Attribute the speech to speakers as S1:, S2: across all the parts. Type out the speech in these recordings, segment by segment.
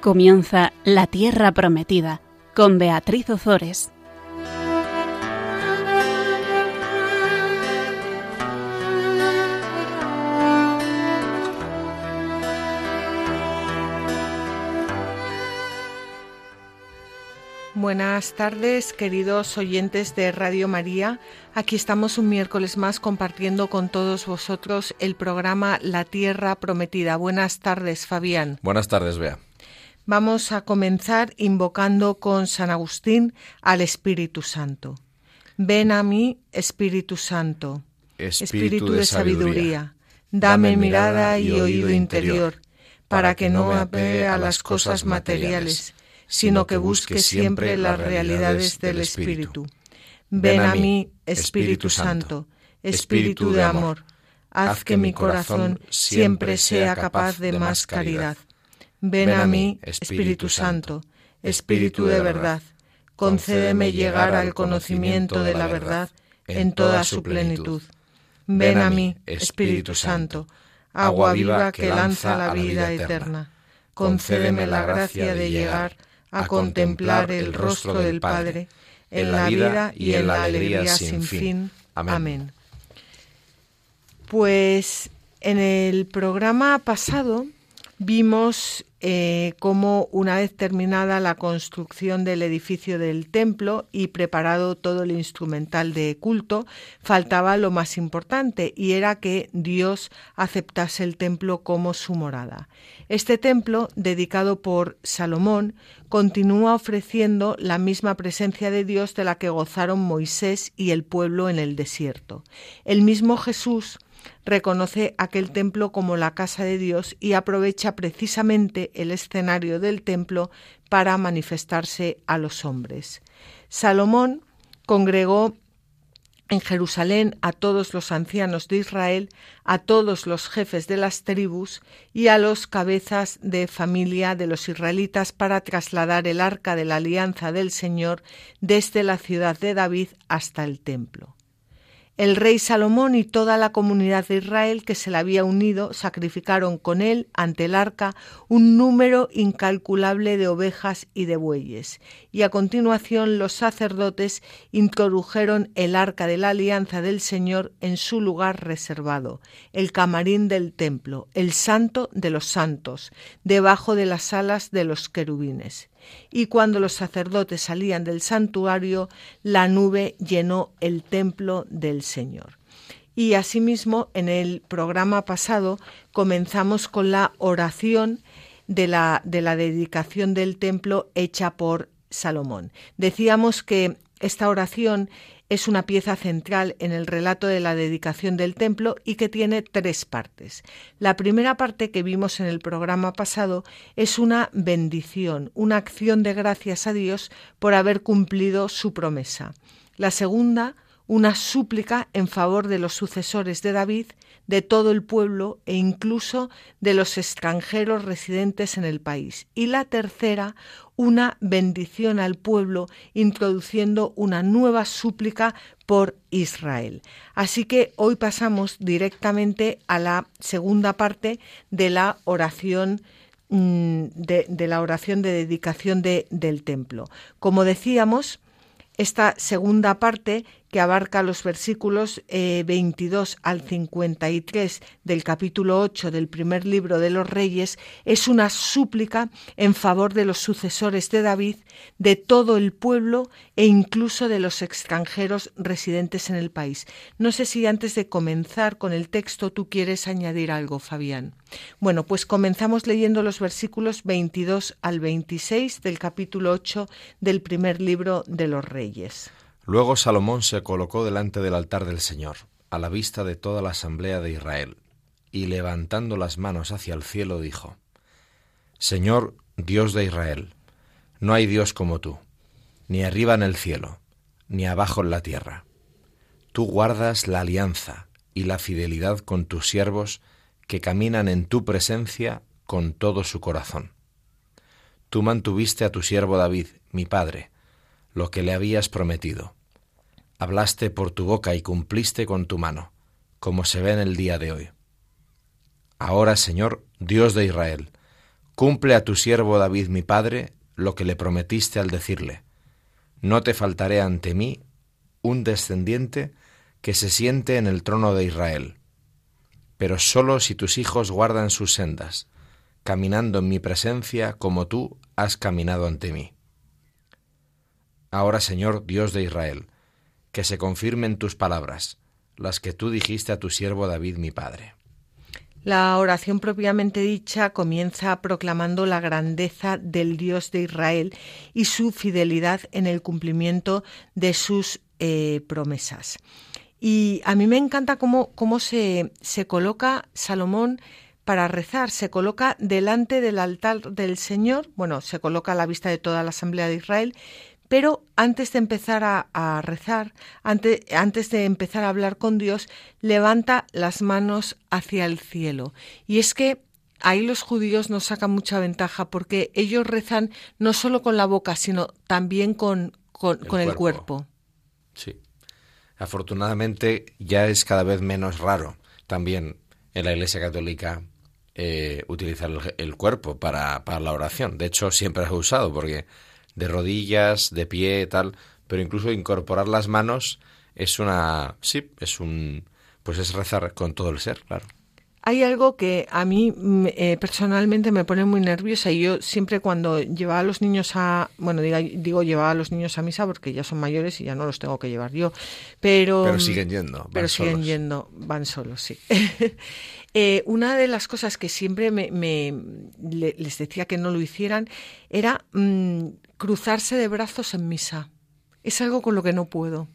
S1: Comienza La Tierra Prometida con Beatriz Ozores.
S2: Buenas tardes, queridos oyentes de Radio María. Aquí estamos un miércoles más compartiendo con todos vosotros el programa La Tierra Prometida. Buenas tardes, Fabián.
S3: Buenas tardes, Bea.
S2: Vamos a comenzar invocando con San Agustín al Espíritu Santo. Ven a mí, Espíritu Santo,
S3: Espíritu, de sabiduría, dame mirada y oído interior, para que no apele a las cosas materiales sino que busque siempre las realidades del Espíritu.
S2: Ven a mí, Espíritu Santo, Espíritu de amor, haz que mi corazón siempre sea capaz de más caridad. Ven a mí, Espíritu Santo, Espíritu de verdad, concédeme llegar al conocimiento de la verdad en toda su plenitud. Ven a mí, Espíritu Santo, agua viva que lanza la vida eterna. Concédeme la gracia de llegar a contemplar el rostro del Padre en la vida y en la alegría sin fin. Amén. Pues en el programa pasado vimos eh, cómo una vez terminada la construcción del edificio del templo y preparado todo el instrumental de culto, faltaba lo más importante y era que Dios aceptase el templo como su morada. Este templo, dedicado por Salomón, continúa ofreciendo la misma presencia de Dios de la que gozaron Moisés y el pueblo en el desierto. El mismo Jesús reconoce aquel templo como la casa de Dios y aprovecha precisamente el escenario del templo para manifestarse a los hombres. Salomón congregó en Jerusalén a todos los ancianos de Israel, a todos los jefes de las tribus y a los cabezas de familia de los israelitas para trasladar el arca de la alianza del Señor desde la ciudad de David hasta el templo. El rey Salomón y toda la comunidad de Israel que se le había unido sacrificaron con él ante el arca un número incalculable de ovejas y de bueyes. Y a continuación los sacerdotes introdujeron el arca de la alianza del Señor en su lugar reservado, el camarín del templo, el santo de los santos, debajo de las alas de los querubines y cuando los sacerdotes salían del santuario, la nube llenó el templo del Señor. Y asimismo, en el programa pasado comenzamos con la oración de la, de la dedicación del templo hecha por Salomón. Decíamos que esta oración es una pieza central en el relato de la dedicación del templo y que tiene tres partes. La primera parte que vimos en el programa pasado es una bendición, una acción de gracias a Dios por haber cumplido su promesa. La segunda, una súplica en favor de los sucesores de David, de todo el pueblo e incluso de los extranjeros residentes en el país. Y la tercera, una bendición al pueblo, introduciendo una nueva súplica por Israel. Así que hoy pasamos directamente a la segunda parte de la oración mm, de, la oración de dedicación del templo. Como decíamos, esta segunda parte que abarca los versículos 22 eh, al 53 del capítulo 8 del primer libro de los Reyes, es una súplica en favor de los sucesores de David, de todo el pueblo e incluso de los extranjeros residentes en el país. No sé si antes de comenzar con el texto tú quieres añadir algo, Fabián. Bueno, pues comenzamos leyendo los versículos 22 al 26 del capítulo 8 del primer libro de los Reyes.
S3: Luego Salomón se colocó delante del altar del Señor, a la vista de toda la asamblea de Israel, y levantando las manos hacia el cielo dijo, Señor, Dios de Israel, no hay Dios como tú, ni arriba en el cielo, ni abajo en la tierra. Tú guardas la alianza y la fidelidad con tus siervos que caminan en tu presencia con todo su corazón. Tú mantuviste a tu siervo David, mi padre, lo que le habías prometido hablaste por tu boca y cumpliste con tu mano, como se ve en el día de hoy. Ahora, Señor, Dios de Israel, Cumple a tu siervo David mi padre lo que le prometiste al decirle, no te faltaré ante mí un descendiente que se siente en el trono de Israel, pero sólo si tus hijos guardan sus sendas, caminando en mi presencia como tú has caminado ante mí. Ahora, Señor Dios de Israel, que se confirmen tus palabras, las que tú dijiste a tu siervo David mi padre.
S2: La oración propiamente dicha comienza proclamando la grandeza del Dios de Israel y su fidelidad en el cumplimiento de sus eh, promesas. Y a mí me encanta cómo, cómo se, se coloca Salomón para rezar, se coloca delante del altar del Señor, bueno, se coloca a la vista de toda la Asamblea de Israel, pero antes de empezar a, rezar, antes, antes, de empezar a hablar con Dios, levanta las manos hacia el cielo. Y es que ahí los judíos nos sacan mucha ventaja porque ellos rezan no solo con la boca, sino también con, con, el, cuerpo.
S3: Sí. Afortunadamente ya es cada vez menos raro también en la Iglesia Católica eh, utilizar el, cuerpo para, para la oración. De hecho, siempre ha usado porque de rodillas, de pie, tal, pero incluso incorporar las manos es una, sí, es un, pues es rezar con todo el ser, claro.
S2: Hay algo que a mí mm, eh, personalmente me pone muy nerviosa y yo siempre cuando llevaba a los niños a, bueno, digo, digo llevaba a los niños a misa porque ya son mayores y ya no los tengo que llevar yo, pero...
S3: Pero siguen yendo. Van
S2: pero siguen yendo, van solos, sí. Eh, una de las cosas que siempre me, les decía que no lo hicieran era mm, cruzarse de brazos en misa. Es algo con lo que no puedo.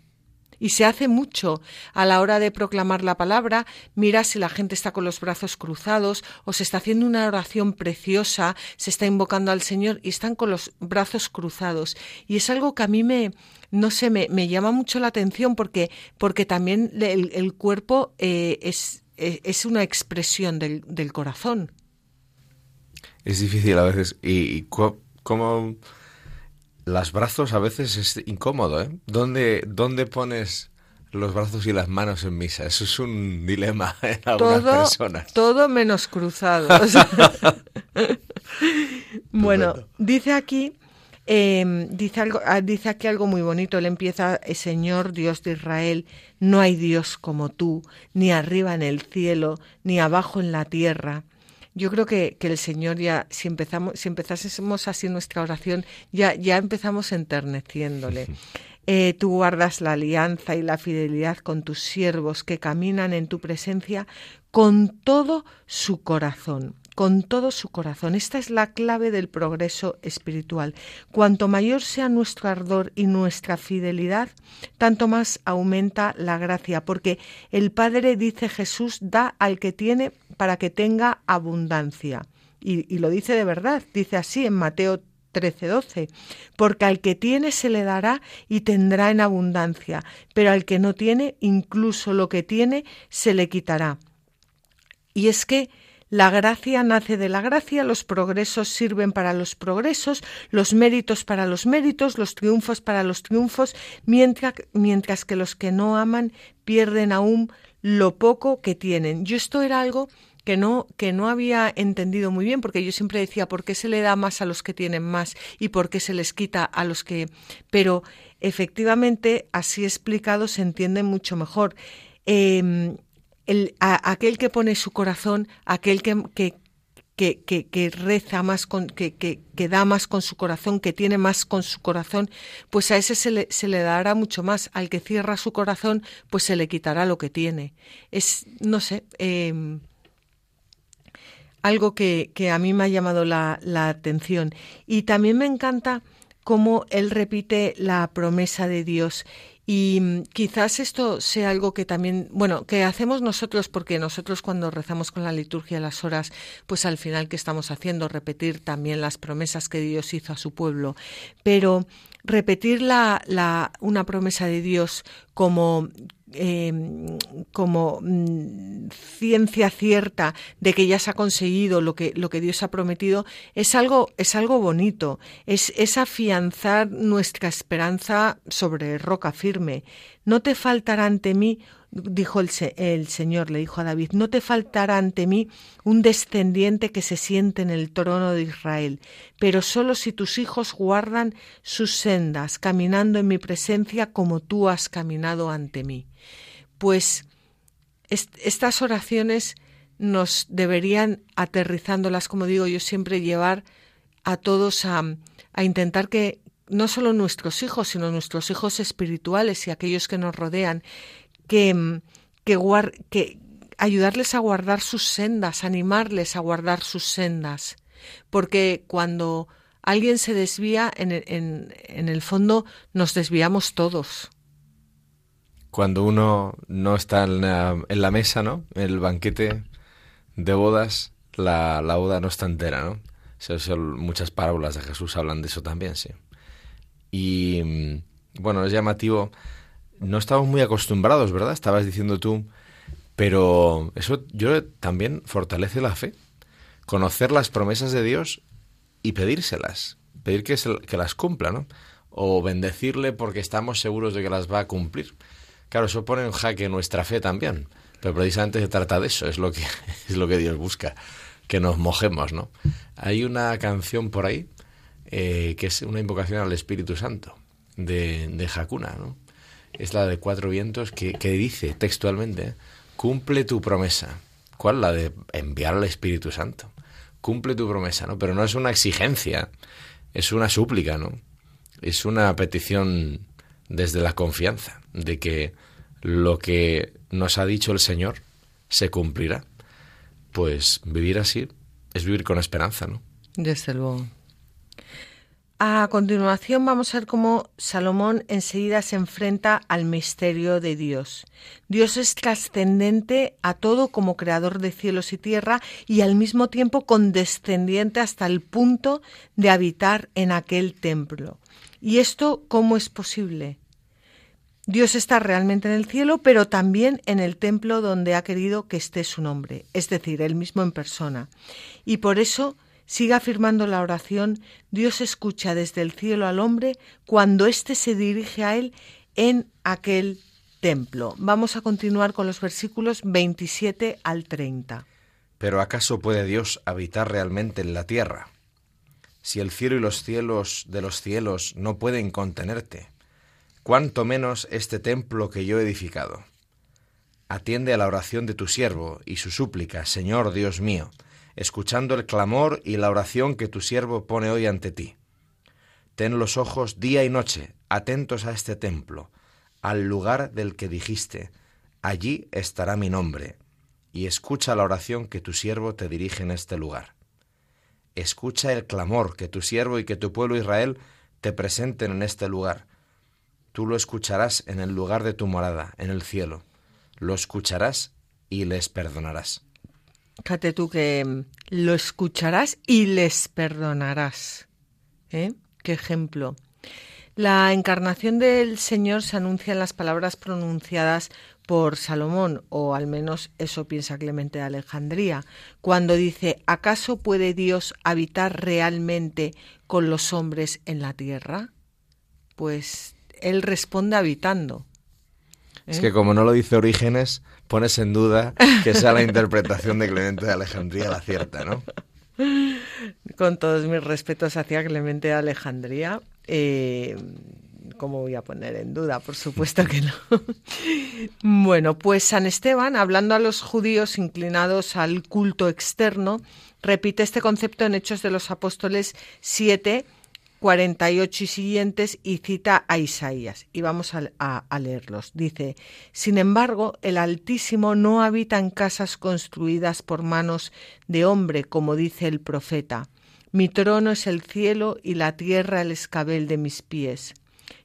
S2: Y se hace mucho a la hora de proclamar la palabra. Mira si la gente está con los brazos cruzados o se está haciendo una oración preciosa, se está invocando al Señor y están con los brazos cruzados. Y es algo que a mí me, no sé, me, llama mucho la atención porque, porque también el, cuerpo eh, es, es, una expresión del, del, corazón.
S3: Es difícil a veces. ¿Y cómo.? Los brazos a veces es incómodo, ¿eh? ¿Dónde, ¿Dónde pones los brazos y las manos en misa? Eso es un dilema en algunas todo, personas.
S2: Todo menos cruzados. bueno, dice aquí, eh, dice, algo, ah, dice aquí algo muy bonito. Él empieza, eh, Señor Dios de Israel, no hay Dios como tú, ni arriba en el cielo, ni abajo en la tierra yo creo que, que, el Señor ya, si empezamos, si empezásemos así nuestra oración, ya, ya empezamos enterneciéndole. Eh, tú guardas la alianza y la fidelidad con tus siervos que caminan en tu presencia con todo su corazón con todo su corazón. Esta es la clave del progreso espiritual. Cuanto mayor sea nuestro ardor y nuestra fidelidad, tanto más aumenta la gracia, porque el Padre, dice Jesús, da al que tiene para que tenga abundancia. Y, lo dice de verdad, dice así en Mateo 13:12, porque al que tiene se le dará y tendrá en abundancia, pero al que no tiene, incluso lo que tiene, se le quitará. Y es que la gracia nace de la gracia, los progresos sirven para los progresos, los méritos para los méritos, los triunfos para los triunfos, mientras, mientras que los que no aman pierden aún lo poco que tienen. Yo esto era algo que no, que no había entendido muy bien, porque yo siempre decía por qué se le da más a los que tienen más y por qué se les quita a los que. Pero efectivamente, así explicado, se entiende mucho mejor. Em, el, aquel que pone su corazón, aquel que, que, que, reza más, con, que, que, da más con su corazón, que tiene más con su corazón, pues a ese se le, se le dará mucho más. Al que cierra su corazón, pues se le quitará lo que tiene. Es, no sé, em, algo que, que, a mí me ha llamado la, la atención. Y también me encanta cómo él repite la promesa de Dios y mm, quizás esto sea algo que también, bueno, que hacemos nosotros, porque nosotros cuando rezamos con la liturgia las horas, pues al final que estamos haciendo, repetir también las promesas que Dios hizo a su pueblo. Pero repetir la, la, una promesa de Dios como Em, como mm, ciencia cierta de que ya se ha conseguido lo que, lo que Dios ha prometido, es algo, es algo bonito, es, es afianzar nuestra esperanza sobre roca firme. No te faltará ante mí dijo el, el, Señor, le dijo a David, no te faltará ante mí un descendiente que se siente en el trono de Israel, pero solo si tus hijos guardan sus sendas, caminando en mi presencia como tú has caminado ante mí. Pues estas oraciones nos deberían, aterrizándolas, como digo yo siempre, llevar a todos a, a intentar que no solo nuestros hijos, sino nuestros hijos espirituales y aquellos que nos rodean, que, que, que ayudarles a guardar sus sendas, animarles a guardar sus sendas, porque cuando alguien se desvía, en, el fondo nos desviamos todos.
S3: Cuando uno no está en la, mesa, ¿no? El banquete de bodas, la, boda no está entera, ¿no? Muchas parábolas de Jesús hablan de eso también, sí. Y bueno, es llamativo no estamos muy acostumbrados, ¿verdad? Estabas diciendo tú, pero eso yo también fortalece la fe. Conocer las promesas de Dios y pedírselas, pedir que, que las cumpla, ¿no? O bendecirle porque estamos seguros de que las va a cumplir. Claro, eso pone en jaque nuestra fe también, pero precisamente se trata de eso, es lo que, es lo que Dios busca, que nos mojemos, ¿no? Hay una canción por ahí eh, que es una invocación al Espíritu Santo de, de Hakuna, ¿no? Es la de Cuatro Vientos que, dice textualmente, cumple tu promesa. ¿Cuál? La de enviar al Espíritu Santo. Cumple tu promesa, ¿no? Pero no es una exigencia, es una súplica, ¿no? Es una petición desde la confianza de que lo que nos ha dicho el Señor se cumplirá. Pues vivir así es vivir con esperanza, ¿no?
S2: Desde luego. A continuación vamos a ver cómo Salomón enseguida se enfrenta al misterio de Dios. Dios es trascendente a todo como creador de cielos y tierra y al mismo tiempo condescendiente hasta el punto de habitar en aquel templo. ¿Y esto cómo es posible? Dios está realmente en el cielo, pero también en el templo donde ha querido que esté su nombre, es decir, él mismo en persona. Y por eso Siga afirmando la oración, Dios escucha desde el cielo al hombre cuando éste se dirige a él en aquel templo. Vamos a continuar con los versículos 27 al 30.
S3: Pero ¿acaso puede Dios habitar realmente en la tierra? Si el cielo y los cielos de los cielos no pueden contenerte, cuánto menos este templo que yo he edificado. Atiende a la oración de tu siervo y su súplica, Señor Dios mío, escuchando el clamor y la oración que tu siervo pone hoy ante ti. Ten los ojos día y noche atentos a este templo, al lugar del que dijiste, allí estará mi nombre, y escucha la oración que tu siervo te dirige en este lugar. Escucha el clamor que tu siervo y que tu pueblo Israel te presenten en este lugar. Tú lo escucharás en el lugar de tu morada, en el cielo. Lo escucharás y les perdonarás.
S2: Fíjate tú que mm, lo escucharás y les perdonarás. ¿Eh? Qué ejemplo. La encarnación del Señor se anuncia en las palabras pronunciadas por Salomón, o al menos eso piensa Clemente de Alejandría, cuando dice, ¿acaso puede Dios habitar realmente con los hombres en la tierra? Pues él responde habitando.
S3: Es que como no lo dice Orígenes, pones en duda que sea la interpretación de Clemente de Alejandría la cierta, ¿no?
S2: Con todos mis respetos hacia Clemente de Alejandría, eh, ¿cómo voy a poner en duda? Por supuesto que no. bueno, pues San Esteban, hablando a los judíos inclinados al culto externo, repite este concepto en Hechos de los Apóstoles 7, 48 y siguientes y cita a Isaías. Y vamos a, leerlos. Dice, Sin embargo, el Altísimo no habita en casas construidas por manos de hombre, como dice el profeta. Mi trono es el cielo y la tierra el escabel de mis pies.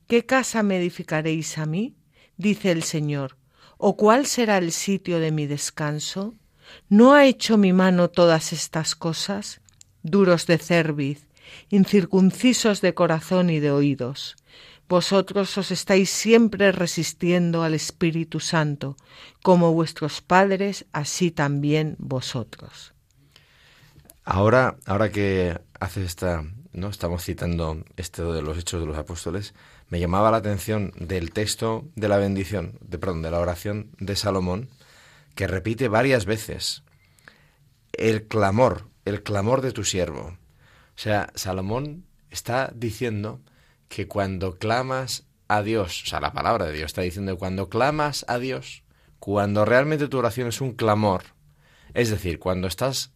S2: ¿Qué casa me edificaréis a mí? dice el Señor. ¿O cuál será el sitio de mi descanso? ¿No ha hecho mi mano todas estas cosas? Duros de cerviz, incircuncisos de corazón y de oídos. Vosotros os estáis siempre resistiendo al Espíritu Santo, como vuestros padres, así también vosotros.
S3: Ahora, ahora que haces esta no estamos citando esto de los hechos de los apóstoles, me llamaba la atención del texto de la bendición, de perdón, de la oración de Salomón, que repite varias veces el clamor, el clamor de tu siervo. O sea, Salomón está diciendo que cuando clamas a Dios, o sea, la palabra de Dios está diciendo que cuando clamas a Dios, cuando realmente tu oración es un clamor, es decir, cuando estás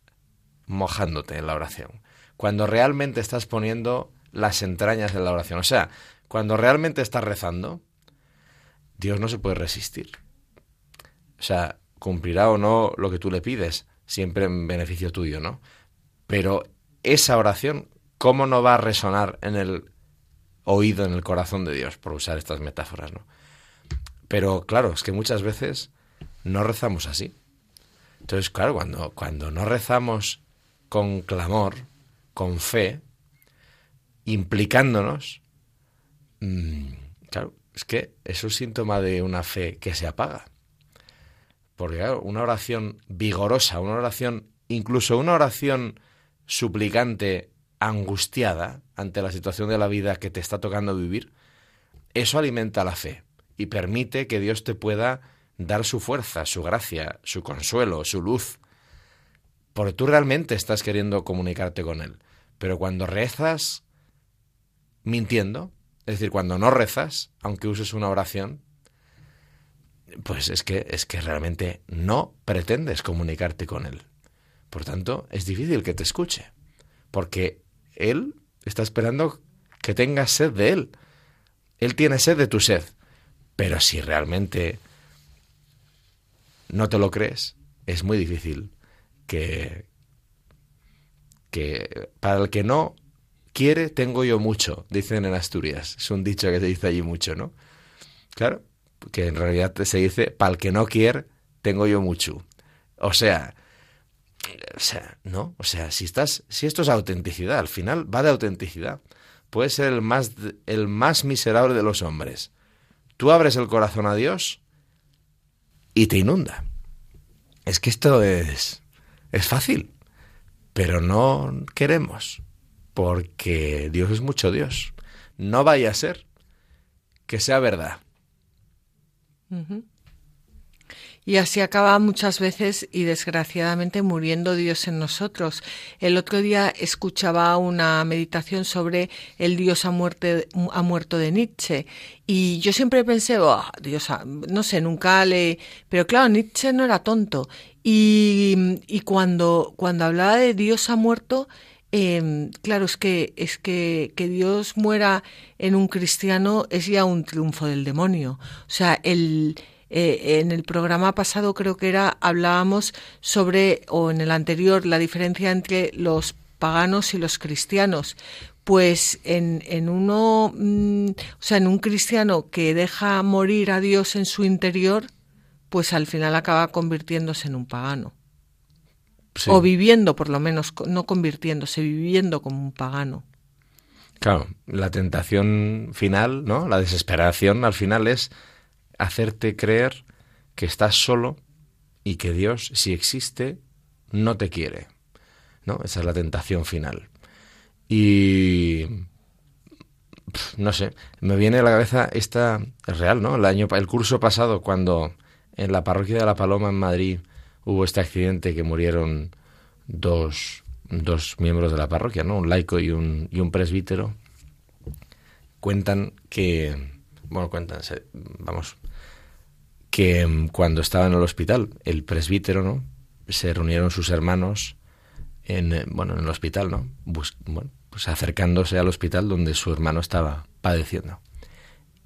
S3: mojándote en la oración, cuando realmente estás poniendo las entrañas en la oración, o sea, cuando realmente estás rezando, Dios no se puede resistir. O sea, cumplirá o no lo que tú le pides, siempre en beneficio tuyo, ¿no? Pero esa oración, ¿cómo no va a resonar en el oído, en el corazón de Dios, por usar estas metáforas, ¿no? Pero claro, es que muchas veces no rezamos así. Entonces, claro, cuando, cuando no rezamos con clamor, con fe, implicándonos, mmm, claro, es que eso es síntoma de una fe que se apaga. Porque una oración vigorosa, una oración, incluso una oración suplicante, angustiada ante la situación de la vida que te está tocando vivir, eso alimenta la fe y permite que Dios te pueda dar su fuerza, su gracia, su consuelo, su luz. Porque tú realmente estás queriendo comunicarte con Él. Pero cuando rezas mintiendo, es decir, cuando no rezas, aunque uses una oración, pues es que, es que realmente no pretendes comunicarte con Él. Por tanto, es difícil que te escuche, porque Él está esperando que tengas sed de Él. Él tiene sed de tu sed. Pero si realmente no te lo crees, es muy difícil que, que para el que no quiere, tengo yo mucho, dicen en Asturias. Es un dicho que se dice allí mucho, ¿no? Claro, que en realidad se dice, para el que no quiere, tengo yo mucho. O sea, o sea, ¿no? O sea, si estás, si esto es autenticidad, al final va de autenticidad. Puede ser el más, el más miserable de los hombres. Tú abres el corazón a Dios y te inunda. Es que esto es, es fácil, pero no queremos, porque Dios es mucho Dios. No vaya a ser que sea verdad
S2: y así acaba muchas veces y desgraciadamente muriendo Dios en nosotros. El otro día escuchaba una meditación sobre el Dios ha, ha muerto de Nietzsche y yo siempre pensé, oh, Dios, no sé, nunca le... Pero claro, Nietzsche no era tonto y, y cuando, cuando hablaba de Dios ha muerto, eh, claro, es que, es que, que Dios muera en un cristiano es ya un triunfo del demonio. O sea, el, eh, en el programa pasado creo que era hablábamos sobre o en el anterior la diferencia entre los paganos y los cristianos. Pues en, en uno mm, o sea en un cristiano que deja morir a Dios en su interior pues al final acaba convirtiéndose en un pagano. O viviendo por lo menos no convirtiéndose viviendo como un pagano.
S3: Claro la tentación final no la desesperación al final es hacerte creer que estás solo y que Dios, si existe, no te quiere. ¿No? Esa es la tentación final. Y no sé, me viene a la cabeza esta es real, ¿no? El año el curso pasado cuando en la parroquia de La Paloma en Madrid hubo este accidente que murieron dos, dos miembros de la parroquia, ¿no? Un laico y un, y un presbítero. Cuentan que bueno, cuentan, vamos, que mm, cuando estaba en el hospital, el presbítero, ¿no? Se reunieron sus hermanos en, eh, bueno, en el hospital, ¿no? bueno, pues acercándose al hospital donde su hermano estaba padeciendo.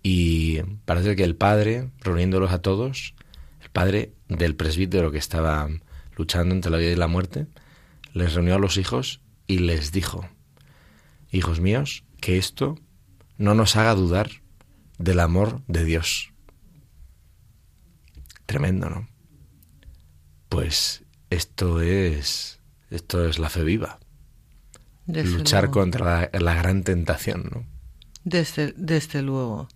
S3: Y parece que el padre, reuniéndolos a todos, el padre del presbítero que estaba luchando entre la vida y la muerte, les reunió a los hijos y les dijo, hijos míos, que esto no nos haga dudar del amor de Dios Tremendo, ¿no? Pues esto es esto es la fe viva. Luchar contra la, gran tentación, ¿no?
S2: Desde, desde luego.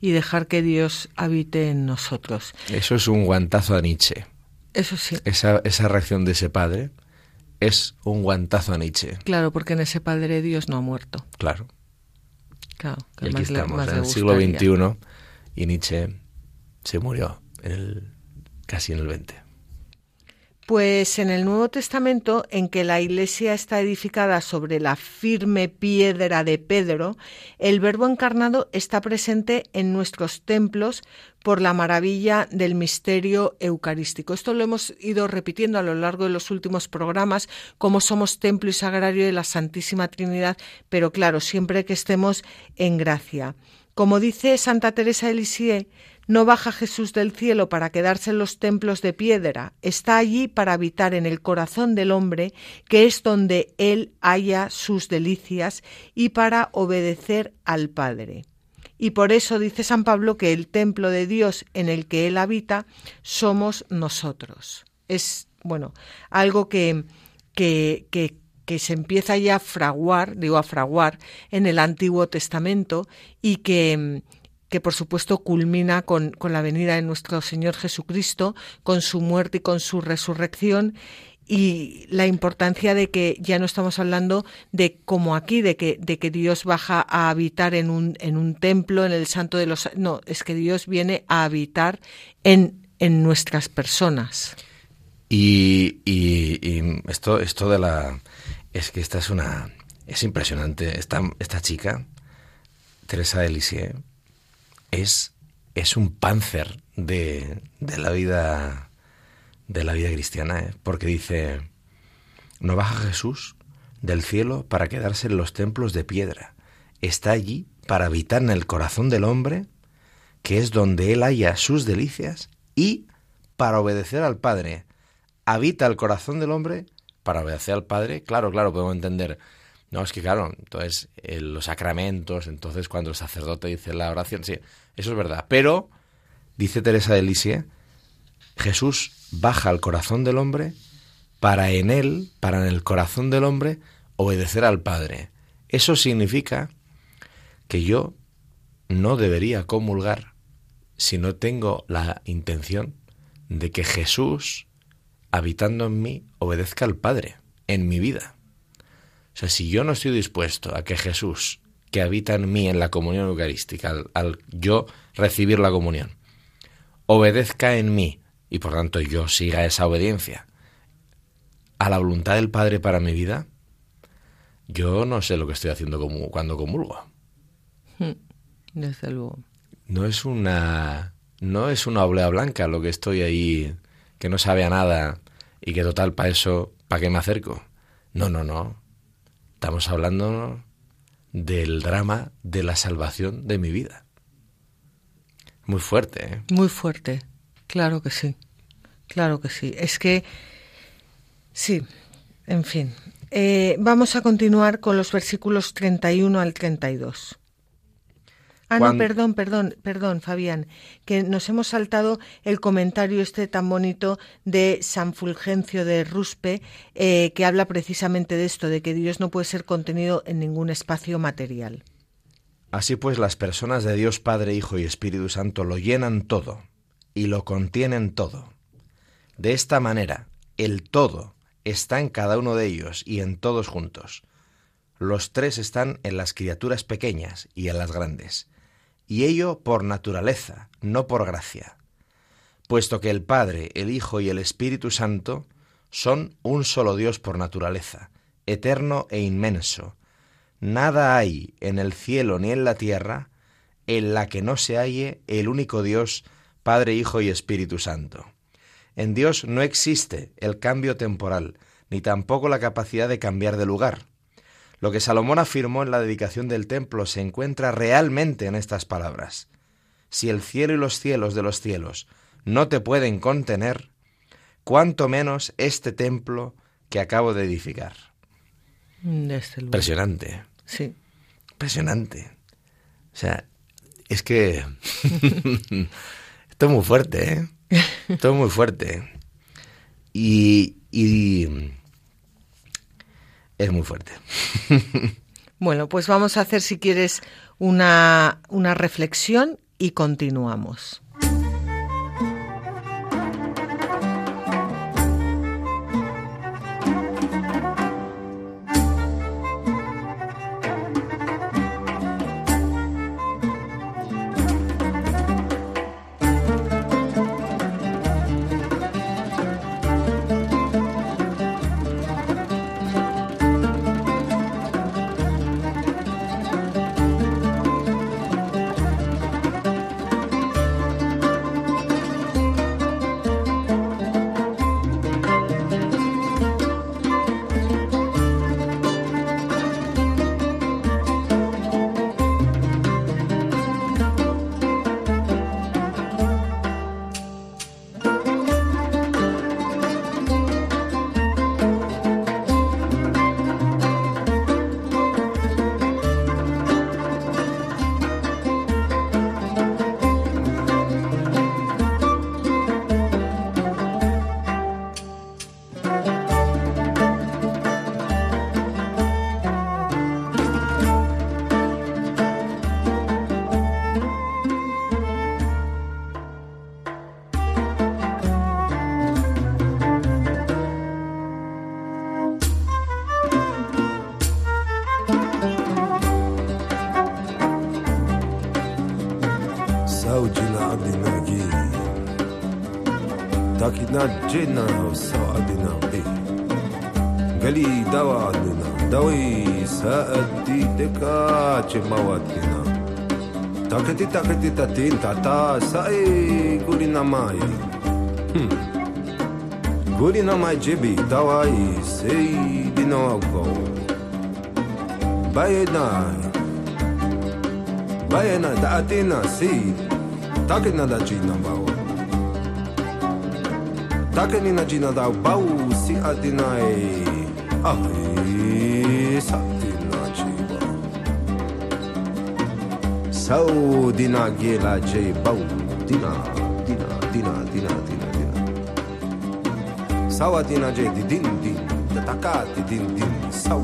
S2: Y dejar que Dios habite en nosotros.
S3: Eso es un guantazo a Nietzsche.
S2: Eso sí.
S3: Esa, esa reacción de ese padre es un guantazo a Nietzsche.
S2: Claro, porque en ese Padre Dios no ha muerto.
S3: Claro.
S2: Claro, que
S3: Y aquí
S2: más le-
S3: estamos,
S2: más
S3: en el siglo. XXI, y Nietzsche se murió en el, casi en el 20.
S2: Pues en el Nuevo Testamento, en que la Iglesia está edificada sobre la firme piedra de Pedro, el Verbo encarnado está presente en nuestros templos por la maravilla del misterio eucarístico. Esto lo hemos ido repitiendo a lo largo de los últimos programas, como somos templo y sagrario de la Santísima Trinidad, pero claro, siempre que estemos en gracia. Como dice Santa Teresa de Lisieux, no baja Jesús del cielo para quedarse en los templos de piedra, está allí para habitar en el corazón del hombre, que es donde él halla sus delicias, y para obedecer al Padre. Y por eso dice San Pablo que el templo de Dios en el que él habita somos nosotros. Es, bueno, algo que, que, que, que se empieza ya a fraguar, digo a fraguar, en el Antiguo Testamento y que, que por supuesto culmina con, con la venida de nuestro Señor Jesucristo, con su muerte y con su resurrección y la importancia de que ya no estamos hablando de como aquí, de que, de que Dios baja a habitar en un, en un templo, en el santo de los... No, es que Dios viene a habitar en, en nuestras personas.
S3: Y, y- esto, esto de la... Es que esta es una... Es impresionante. Esta, esta chica, Teresa de es, es un panzer de, de la vida de la vida cristiana, ¿eh? porque dice, no baja Jesús del cielo para quedarse en los templos de piedra, está allí para habitar en el corazón del hombre, que es donde él halla sus delicias, y para obedecer al Padre. Habita el corazón del hombre para obedecer al Padre. Claro, claro, podemos entender. No, es que claro, entonces eh, los sacramentos, entonces cuando el sacerdote dice la oración, sí, eso es verdad. Pero, dice Teresa de Lisieux, Jesús baja al corazón del hombre para en él, para en el corazón del hombre, obedecer al Padre. Eso significa que yo no debería comulgar si no tengo la intención de que Jesús, habitando en mí, obedezca al Padre en mi vida. O sea, si yo no estoy dispuesto a que Jesús, que habita en mí en la comunión eucarística, al, al yo recibir la comunión, obedezca en mí y por tanto yo siga esa obediencia a la voluntad del Padre para mi vida, yo no sé lo que estoy haciendo como, cuando comulgo.
S2: Desde luego.
S3: No es una no es una oblea blanca lo que estoy ahí que no sabe a nada y que total para eso para qué me acerco. No, no, no. Estamos hablando del drama de la salvación de mi vida. Muy fuerte, ¿eh?
S2: Muy fuerte, claro que sí, claro que sí. Es que, sí, en fin. Eh, vamos a continuar con los versículos 31 al 32. Ah, no, perdón, perdón, perdón, Fabián, que nos hemos saltado el comentario este tan bonito de San Fulgencio de Ruspe, eh, que habla precisamente de esto, de que Dios no puede ser contenido en ningún espacio material.
S3: Así pues, las personas de Dios Padre, Hijo y Espíritu Santo lo llenan todo y lo contienen todo. De esta manera, el todo está en cada uno de ellos y en todos juntos. Los tres están en las criaturas pequeñas y en las grandes, y ello por naturaleza, no por gracia, puesto que el Padre, el Hijo y el Espíritu Santo son un solo Dios por naturaleza, eterno e inmenso, Nada hay en el cielo ni en la tierra en la que no se halle el único Dios, Padre, Hijo y Espíritu Santo. En Dios no existe el cambio temporal, ni tampoco la capacidad de cambiar de lugar. Lo que Salomón afirmó en la dedicación del templo se encuentra realmente en estas palabras. Si el cielo y los cielos de los cielos no te pueden contener, cuánto menos este templo que acabo de edificar. Impresionante.
S2: Sí.
S3: Impresionante. O sea, es que esto es muy fuerte, ¿eh? Esto es muy fuerte. Y, y es muy fuerte.
S2: Bueno, pues vamos a hacer, si quieres, una, una reflexión y continuamos.
S4: جئنا وساءدنا به قالي دوا عندنا دوي ساءد دي دكا مواتنا تاكتي تاكتي تاتين تاتا ساي قولي نماي قولي نماي جيبي دواي سيدي نوقو باينا باينا تاتينا سي تاكتنا دا جينا باوي bawa takeni na jina da bau si adinai ai satina chiba sau dina gela j bau dina dina dina dina dina dina. Sau adina j di din din da takati din din sau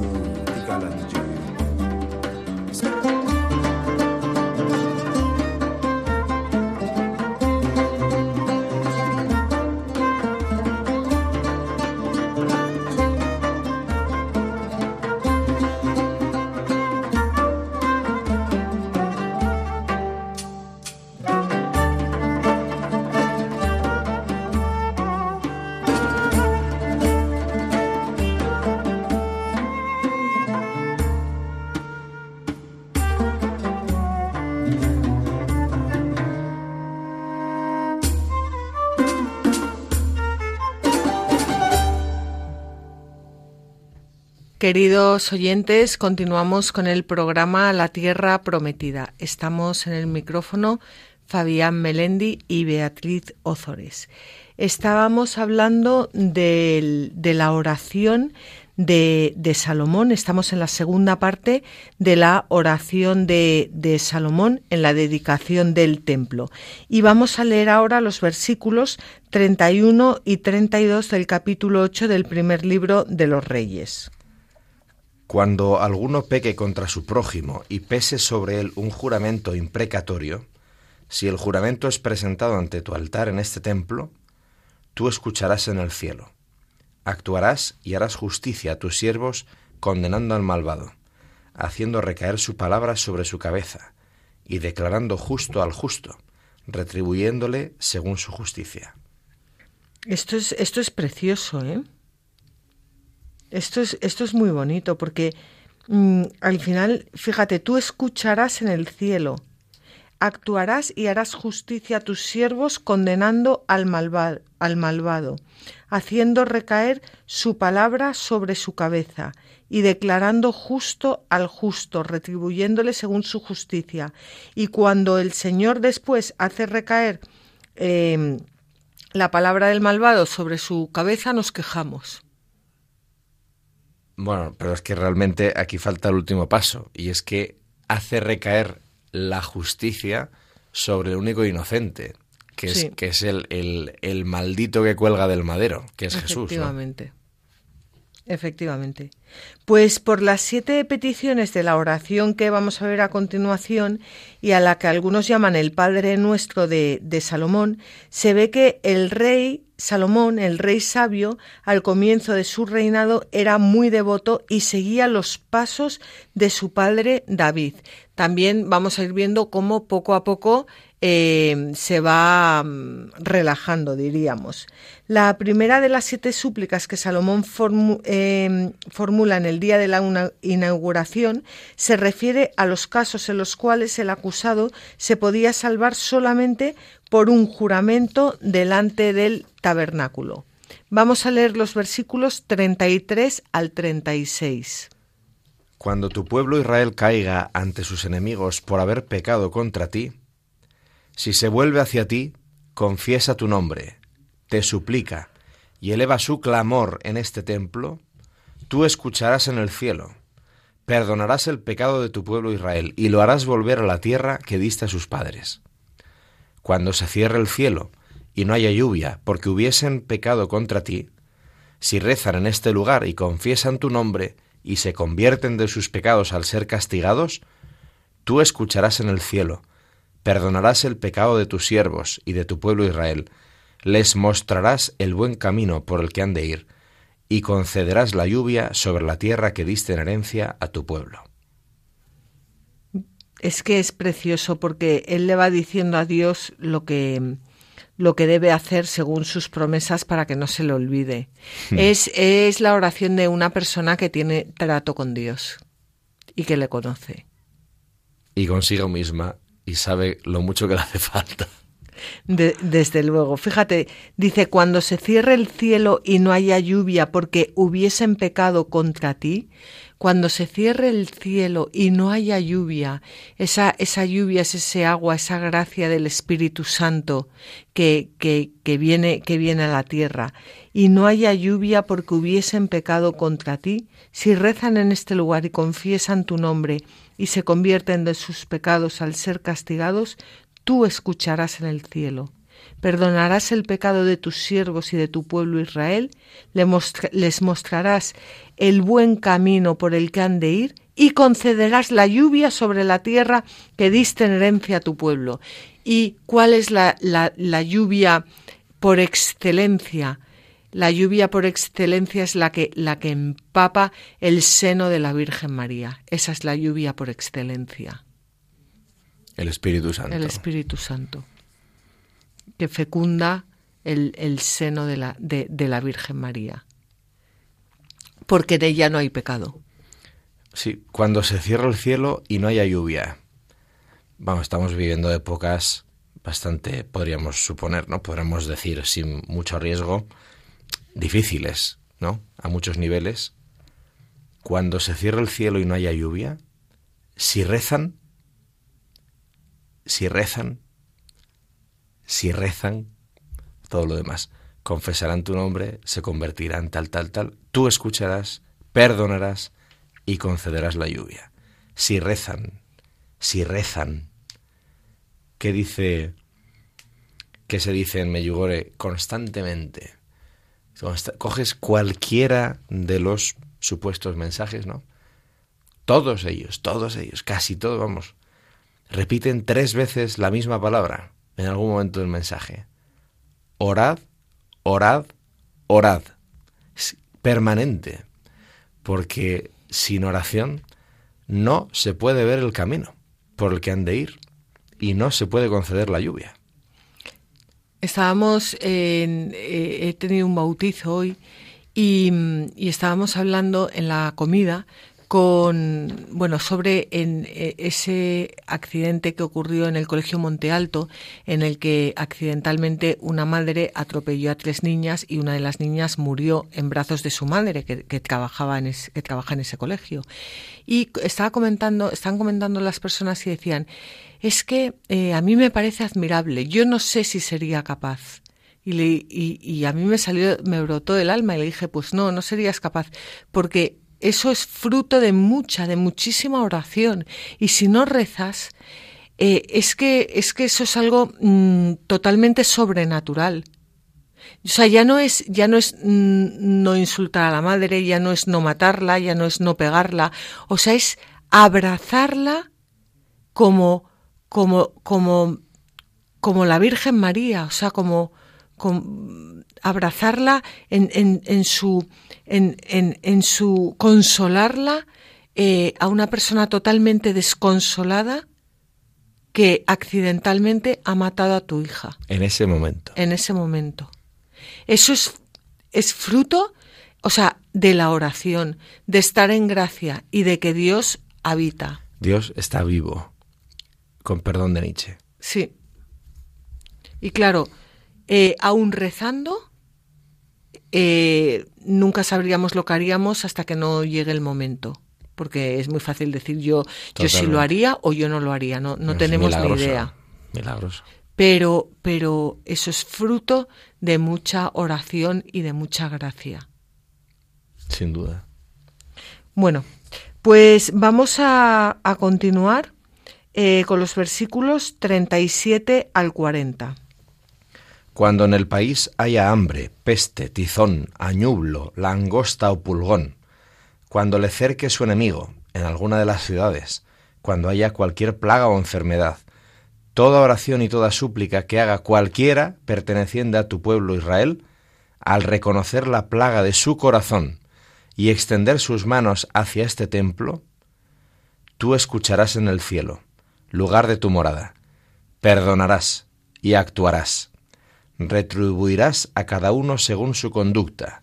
S2: Queridos oyentes, continuamos con el programa La Tierra Prometida. Estamos en el micrófono Fabián Melendi y Beatriz Ozores. Estábamos hablando de, la oración de, de, Salomón. Estamos en la segunda parte de la oración de, de, Salomón en la dedicación del templo. Y vamos a leer ahora los versículos 31 y 32 del capítulo 8 del primer libro de los Reyes.
S3: Cuando alguno peque contra su prójimo y pese sobre él un juramento imprecatorio, si el juramento es presentado ante tu altar en este templo, tú escucharás en el cielo. Actuarás y harás justicia a tus siervos condenando al malvado, haciendo recaer su palabra sobre su cabeza y declarando justo al justo, retribuyéndole según su justicia.
S2: Esto es, esto es precioso, ¿eh? Esto es, esto es muy bonito porque mmm, al final, fíjate, tú escucharás en el cielo, actuarás y harás justicia a tus siervos condenando al malvado, al malvado, haciendo recaer su palabra sobre su cabeza y declarando justo al justo, retribuyéndole según su justicia. Y cuando el Señor después hace recaer eh, la palabra del malvado sobre su cabeza, nos quejamos.
S3: Bueno, pero es que realmente aquí falta el último paso, y es que hace recaer la justicia sobre el único inocente, que es,
S2: Sí.
S3: que es el, el- el maldito que cuelga del madero, que es Jesús. ¿no?
S2: Efectivamente. Pues por las siete peticiones de la oración que vamos a ver a continuación y a la que algunos llaman el Padre Nuestro de, de Salomón, se ve que el rey Salomón, el rey sabio, al comienzo de su reinado era muy devoto y seguía los pasos de su padre David. También vamos a ir viendo cómo poco a poco eh, se va mm, relajando, diríamos. La primera de las siete súplicas que Salomón eh, formula en el día de la inauguración se refiere a los casos en los cuales el acusado se podía salvar solamente por un juramento delante del tabernáculo. Vamos a leer los versículos 33 al 36.
S3: Cuando tu pueblo Israel caiga ante sus enemigos por haber pecado contra ti, si se vuelve hacia ti, confiesa tu nombre, te suplica y eleva su clamor en este templo, tú escucharás en el cielo, perdonarás el pecado de tu pueblo Israel y lo harás volver a la tierra que diste a sus padres. Cuando se cierre el cielo y no haya lluvia porque hubiesen pecado contra ti, si rezan en este lugar y confiesan tu nombre y se convierten de sus pecados al ser castigados, tú escucharás en el cielo, perdonarás el pecado de tus siervos y de tu pueblo Israel, les mostrarás el buen camino por el que han de ir, y concederás la lluvia sobre la tierra que diste en herencia a tu pueblo.
S2: Es que es precioso porque él le va diciendo a Dios lo que lo que debe hacer según sus promesas para que no se le olvide.
S3: Hmm.
S2: Es, es la oración de una persona que tiene trato con Dios y que le conoce.
S3: Y consigo misma y sabe lo mucho que le hace falta.
S2: De- desde luego. Fíjate, dice, cuando se cierre el cielo y no haya lluvia porque hubiesen pecado contra ti, cuando se cierre el cielo y no haya lluvia, esa, esa lluvia es ese agua, esa gracia del Espíritu Santo que, que, que, viene, que viene a la tierra, y no haya lluvia porque hubiesen pecado contra ti, si rezan en este lugar y confiesan tu nombre y se convierten de sus pecados al ser castigados, tú escucharás en el cielo. Perdonarás el pecado de tus siervos y de tu pueblo Israel, les mostrarás el buen camino por el que han de ir y concederás la lluvia sobre la tierra que diste en herencia a tu pueblo. ¿Y cuál es la, la- la lluvia por excelencia? La lluvia por excelencia es la que, la que empapa el seno de la Virgen María. Esa es la lluvia por excelencia.
S3: El Espíritu Santo.
S2: El Espíritu Santo, que fecunda el, el seno de la, de, de la Virgen María. Porque en ella no hay pecado.
S3: Sí, cuando se cierra el cielo y no haya lluvia. Vamos, estamos viviendo épocas bastante, podríamos suponer, ¿no? Podríamos decir sin mucho riesgo, difíciles, ¿no? A muchos niveles. Cuando se cierra el cielo y no haya lluvia, si rezan, si rezan, si rezan, todo lo demás, confesarán tu nombre, se convertirán tal, tal, tal, tú escucharás, perdonarás y concederás la lluvia. Si rezan, si rezan, ¿qué dice, qué se dice en Meyugore constantemente? Coges cualquiera de los supuestos mensajes, ¿no? Todos ellos, todos ellos, casi todos, vamos, repiten tres veces la misma palabra en algún momento del mensaje. Orad, orad, orad. Es permanente. Porque sin oración no se puede ver el camino por el que han de ir y no se puede conceder la lluvia.
S2: Estábamos en, eh, he tenido un bautizo hoy y, y estábamos hablando en la comida con bueno sobre en, eh, ese accidente que ocurrió en el colegio Monte Alto en el que accidentalmente una madre atropelló a tres niñas y una de las niñas murió en brazos de su madre que, trabajaba en que trabaja en ese colegio. Y estaba comentando estaban comentando las personas y decían es que eh, a mí me parece admirable. Yo no sé si sería capaz y, le, y, y, a mí me salió, me brotó el alma y le dije, pues no, no serías capaz, porque eso es fruto de mucha, de muchísima oración. Y si no rezas, eh, es, que, es que eso es algo mmm, totalmente sobrenatural. O sea, ya no es, ya no es mmm, no insultar a la madre, ya no es no matarla, ya no es no pegarla. O sea, es abrazarla como, como, como, como la Virgen María, o sea, como, como abrazarla en, en, en su en, en, en, su consolarla eh, a una persona totalmente desconsolada que accidentalmente ha matado a tu hija.
S3: En ese momento.
S2: En ese momento. Eso es, es fruto, o sea, de la oración, de estar en gracia y de que Dios habita.
S3: Dios está vivo, con perdón de Nietzsche.
S2: Sí. Y claro, eh, aún rezando, eh, nunca sabríamos lo que haríamos hasta que no llegue el momento. Porque es muy fácil decir yo, yo sí lo haría o yo no lo haría, no, no
S3: es
S2: tenemos
S3: milagroso,
S2: ni idea.
S3: Milagroso.
S2: Pero, pero eso es fruto de mucha oración y de mucha gracia.
S3: Sin duda.
S2: Bueno, pues vamos a, a continuar eh, con los versículos 37 al 40.
S3: Cuando en el país haya hambre, peste, tizón, añublo, langosta o pulgón, cuando le cerque su enemigo en alguna de las ciudades, cuando haya cualquier plaga o enfermedad, toda oración y toda súplica que haga cualquiera perteneciente a tu pueblo Israel, al reconocer la plaga de su corazón y extender sus manos hacia este templo, tú escucharás en el cielo, lugar de tu morada, perdonarás y actuarás retribuirás a cada uno según su conducta,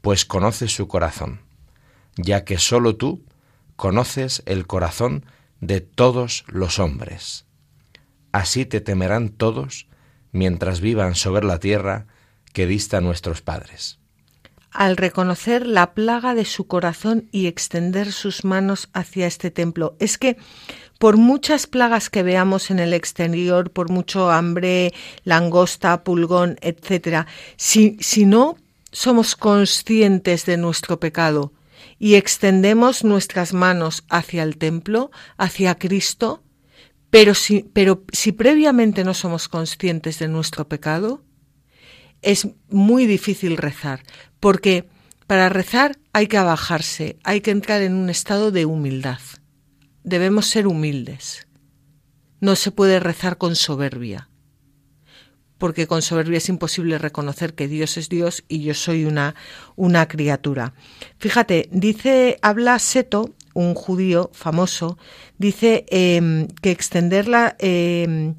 S3: pues conoces su corazón, ya que sólo tú conoces el corazón de todos los hombres. Así te temerán todos mientras vivan sobre la tierra que dista nuestros padres.
S2: Al reconocer la plaga de su corazón y extender sus manos hacia este templo. Es que por muchas plagas que veamos en el exterior, por mucho hambre, langosta, pulgón, etcétera, si, si no somos conscientes de nuestro pecado y extendemos nuestras manos hacia el templo, hacia Cristo, pero si, pero si previamente no somos conscientes de nuestro pecado, es muy difícil rezar, porque para rezar hay que abajarse, hay que entrar en un estado de humildad debemos ser humildes. No se puede rezar con soberbia, porque con soberbia es imposible reconocer que Dios es Dios y yo soy una, una criatura. Fíjate, dice, habla Seto, un judío famoso, dice em, que extender la, em,